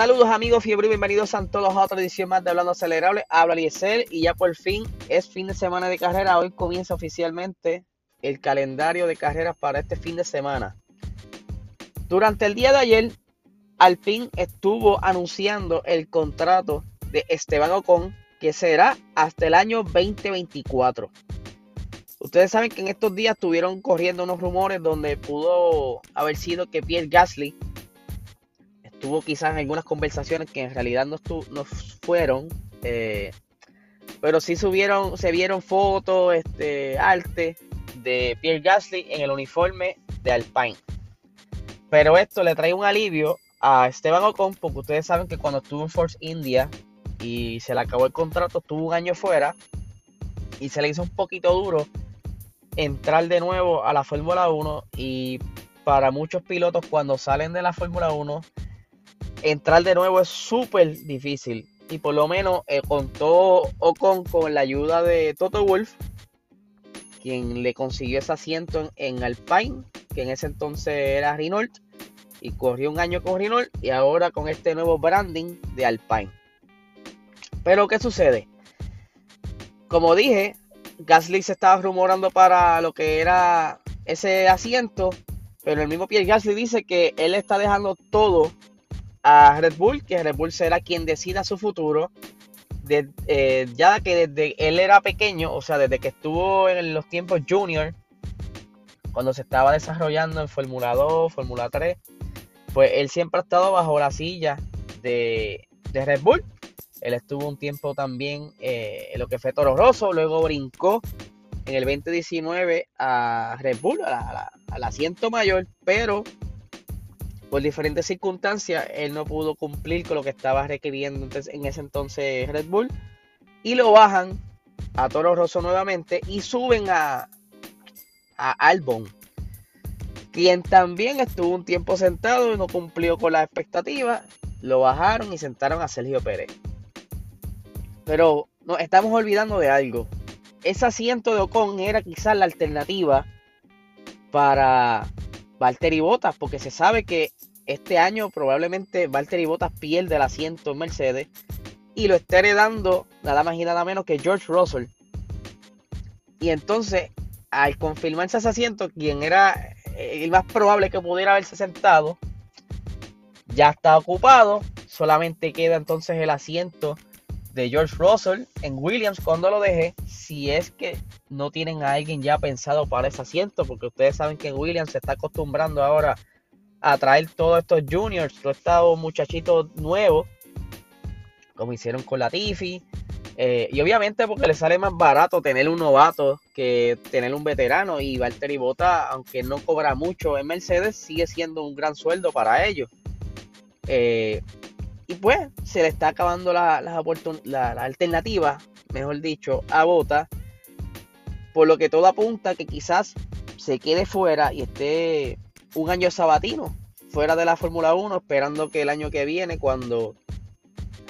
Saludos amigos, fiebre y bienvenidos a todos a otra edición más de Hablando Acelerable. Habla Eliezer y ya por fin es fin de semana de carrera. Hoy comienza oficialmente el calendario de carreras para este fin de semana. Durante el día de ayer, Alpine estuvo anunciando el contrato de Esteban Ocon que será hasta el año 2024. Ustedes saben que en estos días estuvieron corriendo unos rumores donde pudo haber sido que Pierre Gasly tuvo quizás algunas conversaciones que en realidad no, no fueron, eh, pero sí subieron, se vieron fotos, este, arte de Pierre Gasly en el uniforme de Alpine. Pero esto le trae un alivio a Esteban Ocon, porque ustedes saben que cuando estuvo en Force India y se le acabó el contrato, estuvo un año fuera y se le hizo un poquito duro entrar de nuevo a la Fórmula 1 y para muchos pilotos cuando salen de la Fórmula 1 entrar de nuevo es súper difícil. Y por lo menos eh, contó Ocon con la ayuda de Toto Wolf, quien le consiguió ese asiento en, Alpine, que en ese entonces era Renault, y corrió un año con Renault, y ahora con este nuevo branding de Alpine. Pero ¿qué sucede? Como dije, Gasly se estaba rumorando para lo que era ese asiento, pero el mismo Pierre Gasly dice que él está dejando todo a Red Bull, que Red Bull será quien decida su futuro. Eh, ya que desde él era pequeño, o sea, desde que estuvo en los tiempos junior, cuando se estaba desarrollando en Fórmula 2, Fórmula 3, pues él siempre ha estado bajo la silla de, Red Bull. Él estuvo un tiempo también eh, en lo que fue Toro Rosso, luego brincó en el 2019 a Red Bull, al asiento mayor, pero por diferentes circunstancias, él no pudo cumplir con lo que estaba requiriendo en ese entonces Red Bull. Y lo bajan a Toro Rosso nuevamente y suben a, a Albon, quien también estuvo un tiempo sentado y no cumplió con las expectativas. Lo bajaron y sentaron a Sergio Pérez. Pero nos estamos olvidando de algo. Ese asiento de Ocon era quizás la alternativa para Valtteri Bottas, porque se sabe que este año probablemente Valtteri Bottas pierde el asiento en Mercedes y lo está heredando nada más y nada menos que George Russell. Y entonces, al confirmarse ese asiento, quien era el más probable que pudiera haberse sentado, ya está ocupado. Solamente queda entonces el asiento de George Russell en Williams cuando lo deje, si es que no tienen a alguien ya pensado para ese asiento, porque ustedes saben que Williams se está acostumbrando ahora a traer todos estos juniors, todos estos muchachitos nuevos, como hicieron con la Tiffy. Eh, y obviamente porque le sale más barato tener un novato que tener un veterano. Y Valtteri Bota, aunque no cobra mucho en Mercedes, sigue siendo un gran sueldo para ellos. Eh, y pues se le está acabando la, la, alternativa, mejor dicho, a Bota. Por lo que todo apunta que quizás se quede fuera y esté un año sabatino fuera de la Fórmula 1, esperando que el año que viene, cuando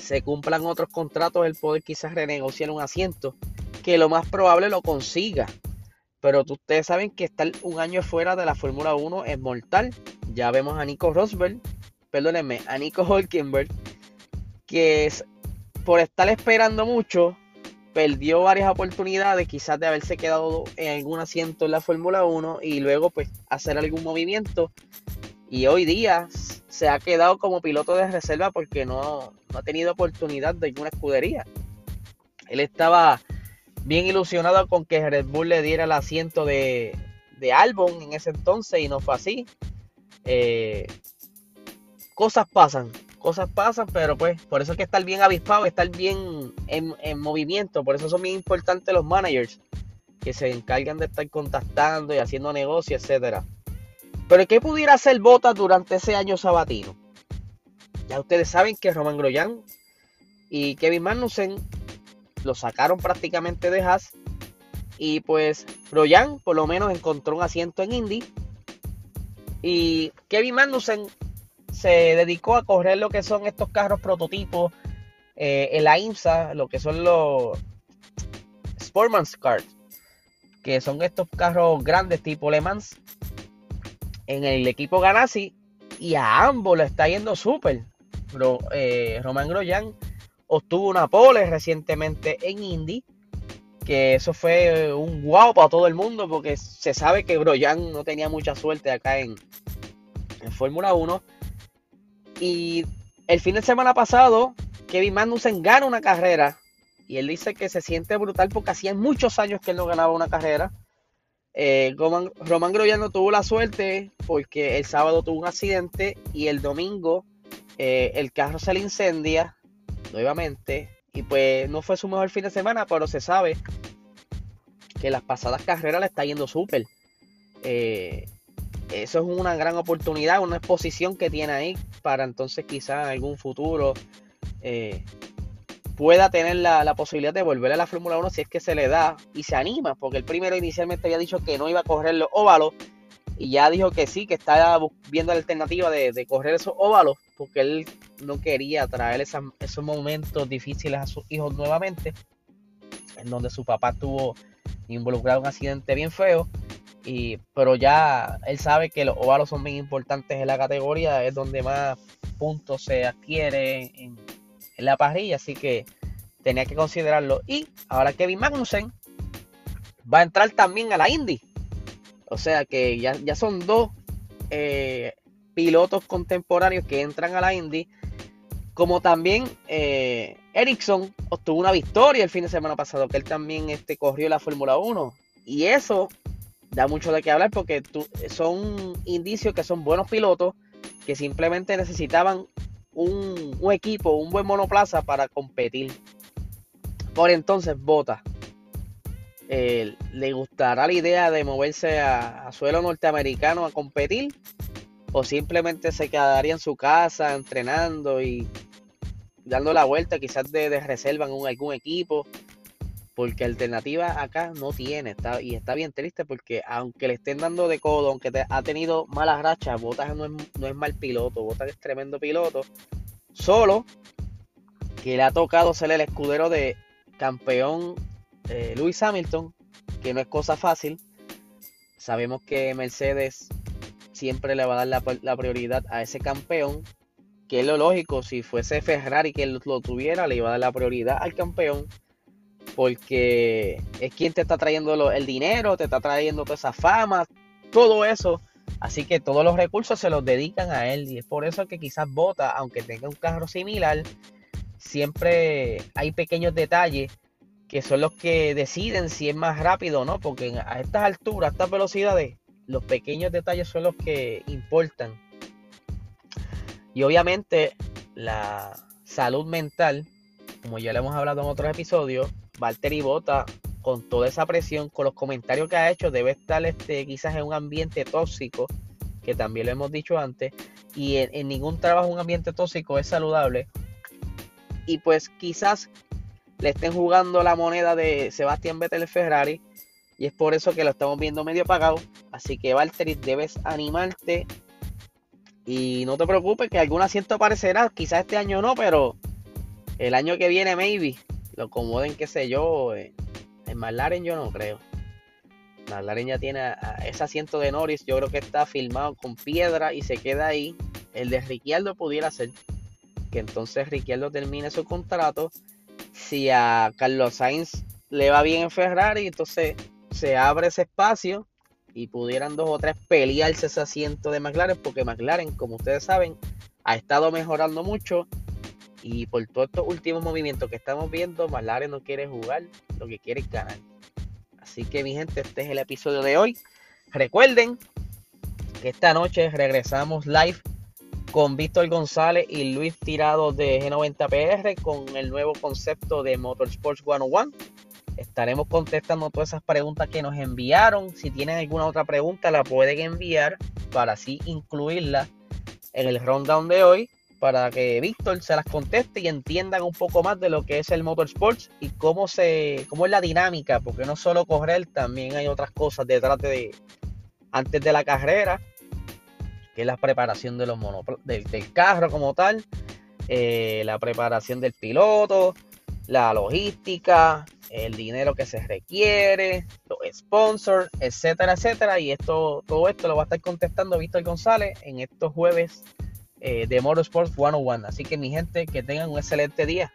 se cumplan otros contratos, el poder quizás renegociar un asiento, que lo más probable lo consiga. Pero ustedes saben que estar un año fuera de la Fórmula 1 es mortal. Ya vemos a Nico Rosberg, perdónenme, a Nico Hulkenberg, que es, por estar esperando mucho, perdió varias oportunidades quizás de haberse quedado en algún asiento en la Fórmula 1 y luego pues hacer algún movimiento. Y hoy día se ha quedado como piloto de reserva porque no, ha tenido oportunidad de ninguna escudería. Él estaba bien ilusionado con que Red Bull le diera el asiento de, de Albon en ese entonces y no fue así. Eh, cosas pasan, cosas pasan, pero pues por eso hay que estar bien avispado, estar bien en, movimiento, por eso son bien importantes los managers que se encargan de estar contactando y haciendo negocios, etcétera. Pero ¿qué pudiera hacer Bota durante ese año sabatino? Ya ustedes saben que Roman Grosjean y Kevin Magnussen lo sacaron prácticamente de Haas y pues Grosjean por lo menos encontró un asiento en Indy y Kevin Magnussen se dedicó a correr lo que son estos carros prototipos eh, en la IMSA, lo que son los Sportman's Cars, que son estos carros grandes tipo Le Mans, en el equipo Ganassi, y a ambos le está yendo súper. eh, Román Grosjean obtuvo una pole recientemente en Indy, que eso fue un guau para todo el mundo, porque se sabe que Grosjean no tenía mucha suerte acá en, en Fórmula 1. Y el fin de semana pasado, Kevin Magnussen gana una carrera y él dice que se siente brutal porque hacía muchos años que él no ganaba una carrera. Eh, Román, Román no tuvo la suerte porque el sábado tuvo un accidente y el domingo eh, el carro se le incendia nuevamente y pues no fue su mejor fin de semana, pero se sabe que las pasadas carreras le está yendo súper. Eh, eso es una gran oportunidad, una exposición que tiene ahí para entonces quizás en algún futuro eh, pueda tener la, posibilidad de volver a la Fórmula 1 si es que se le da y se anima, porque el primero inicialmente había dicho que no iba a correr los óvalos y ya dijo que sí, que está viendo la alternativa de, correr esos óvalos, porque él no quería traer esos momentos difíciles a sus hijos nuevamente, en donde su papá estuvo involucrado en un accidente bien feo pero ya él sabe que los óvalos son bien importantes en la categoría, es donde más puntos se adquiere en, la parrilla, así que tenía que considerarlo. Y ahora Kevin Magnussen va a entrar también a la Indy. O sea que ya, ya son dos eh, pilotos contemporáneos que entran a la Indy. Como también eh, Ericsson obtuvo una victoria el fin de semana pasado, que él también este, corrió la Fórmula 1. Y eso da mucho de qué hablar porque son indicios que son buenos pilotos que simplemente necesitaban un, equipo, un buen monoplaza para competir. Por entonces, Bota. Eh, ¿Le gustará la idea de moverse a, suelo norteamericano a competir? ¿O simplemente se quedaría en su casa entrenando y dando la vuelta quizás de, de reserva en algún equipo? Porque alternativa acá no tiene. Está, y está bien triste porque aunque le estén dando de codo, aunque ha tenido malas rachas, Botas no es, mal piloto, Botas es tremendo piloto. Solo que le ha tocado ser el escudero de campeón eh, Lewis Hamilton, que no es cosa fácil. Sabemos que Mercedes siempre le va a dar la, prioridad a ese campeón, que es lo lógico, si fuese Ferrari que lo tuviera, le iba a dar la prioridad al campeón porque es quien te está trayendo el dinero, te está trayendo toda esa fama, todo eso. Así que todos los recursos se los dedican a él y es por eso que quizás Bota, aunque tenga un carro similar, siempre hay pequeños detalles que son los que deciden si es más rápido o no, porque a estas alturas, a estas velocidades, los pequeños detalles son los que importan. Y obviamente la salud mental, como ya le hemos hablado en otros episodios, Valtteri Bota, con toda esa presión, con los comentarios que ha hecho, debe estar este, quizás en un ambiente tóxico, que también lo hemos dicho antes, y en, ningún trabajo un ambiente tóxico es saludable. Y pues quizás le estén jugando la moneda de Sebastián Vettel Ferrari, y es por eso que lo estamos viendo medio apagado. Así que Valtteri, debes animarte y no te preocupes que algún asiento aparecerá, quizás este año no, pero el año que viene maybe lo acomoden, qué sé yo. En, McLaren yo no creo. McLaren ya tiene ese asiento de Norris, yo creo que está filmado con piedra y se queda ahí. El de Ricciardo pudiera ser que entonces Ricciardo termine su contrato. Si a Carlos Sainz le va bien en Ferrari, entonces se abre ese espacio y pudieran dos o tres pelearse ese asiento de McLaren, porque McLaren, como ustedes saben, ha estado mejorando mucho y por todos estos últimos movimientos que estamos viendo, McLaren no quiere jugar, lo que quiere es ganar. Así que mi gente, este es el episodio de hoy. Recuerden que esta noche regresamos live con Víctor González y Luis Tirado de G90PR con el nuevo concepto de Motorsports 101. Estaremos contestando todas esas preguntas que nos enviaron. Si tienen alguna otra pregunta, la pueden enviar para así incluirla en el rundown de hoy para que Víctor se las conteste y entiendan un poco más de lo que es el motorsports y cómo se cómo es la dinámica, porque no solo correr, también hay otras cosas detrás de antes de la carrera, que es la preparación de los del, carro como tal, eh, la preparación del piloto, la logística, el dinero que se requiere, los sponsors, etcétera, etcétera. Y esto, todo esto lo va a estar contestando Víctor González en estos jueves eh, de Motorsport 101. Así que mi gente, que tengan un excelente día.